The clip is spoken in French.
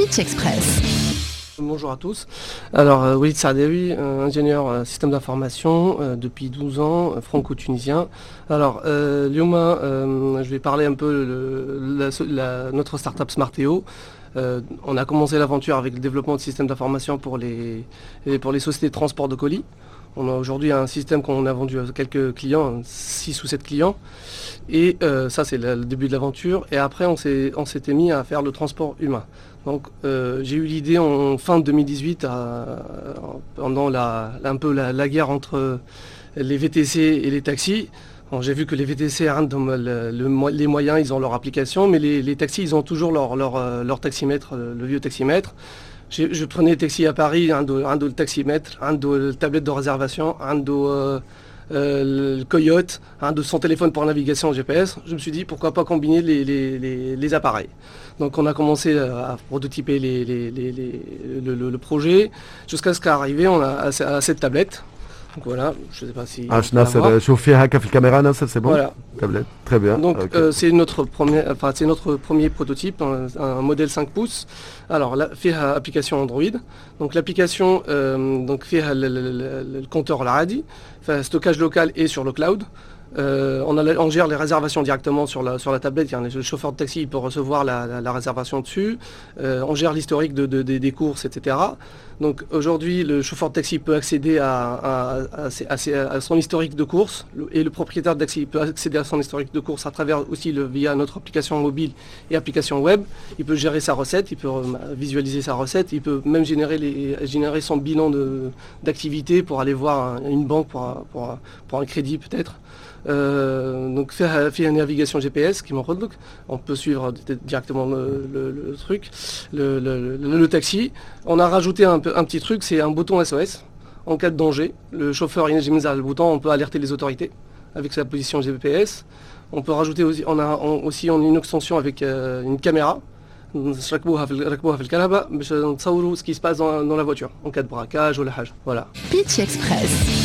Express. Bonjour à tous. Alors, euh, Walid euh, ingénieur euh, système d'information euh, depuis 12 ans, franco-tunisien. Alors, euh, je vais parler un peu de la, notre startup Smarteo. On a commencé l'aventure avec le développement de systèmes d'information pour les, pour les sociétés de transport de colis. On a aujourd'hui un système qu'on a vendu à quelques clients, 6 ou 7 clients. Et euh, ça, c'est le, début de l'aventure. Et après, on s'était mis à faire le transport humain. Donc, euh, j'ai eu l'idée en fin 2018, à, pendant la, un peu la, guerre entre les VTC et les taxis. J'ai vu que les VTC, le, le, les moyens, ils ont leur application, mais les, taxis, ils ont toujours leur, leur, leur taximètre, le vieux taximètre. Je prenais le taxi à Paris, un le taximètre, un la tablette de réservation, un euh, euh, le coyote, un de son téléphone pour navigation GPS. Je me suis dit pourquoi pas combiner les, appareils. Donc on a commencé à prototyper le, le, projet jusqu'à ce qu'arrivé on a à, à cette tablette donc voilà, je ne sais pas si. Ah, chauffer à la caméra, c'est bon Voilà. Tablette, très bien. Donc okay. euh, c'est notre premier, enfin notre premier prototype, un, un, modèle 5 pouces. Alors là, fait application Android. Donc l'application, euh, donc fait le, le, le, le compteur Laradi, stockage local et sur le cloud. Euh, on, gère les réservations directement sur la, tablette. Le chauffeur de taxi peut recevoir la, réservation dessus. Euh, on gère l'historique de, de, de, des courses, etc. Donc aujourd'hui, le chauffeur de taxi peut accéder à, son historique de course et le propriétaire de taxi peut accéder à son historique de course à travers aussi via notre application mobile et application web. Il peut gérer sa recette, il peut visualiser sa recette, il peut même générer, son bilan d'activité pour aller voir une banque pour un crédit peut-être. Euh, donc faire, faire une navigation GPS qui m'enroule on peut suivre directement le, truc, le, taxi. On a rajouté un, petit truc, c'est un bouton SOS. En cas de danger, le chauffeur mis le bouton, on peut alerter les autorités avec sa position GPS. On peut rajouter aussi, on a on, aussi on a une extension avec euh, une caméra. ce qui se passe dans, la voiture en cas de braquage ou la. Pitch Express.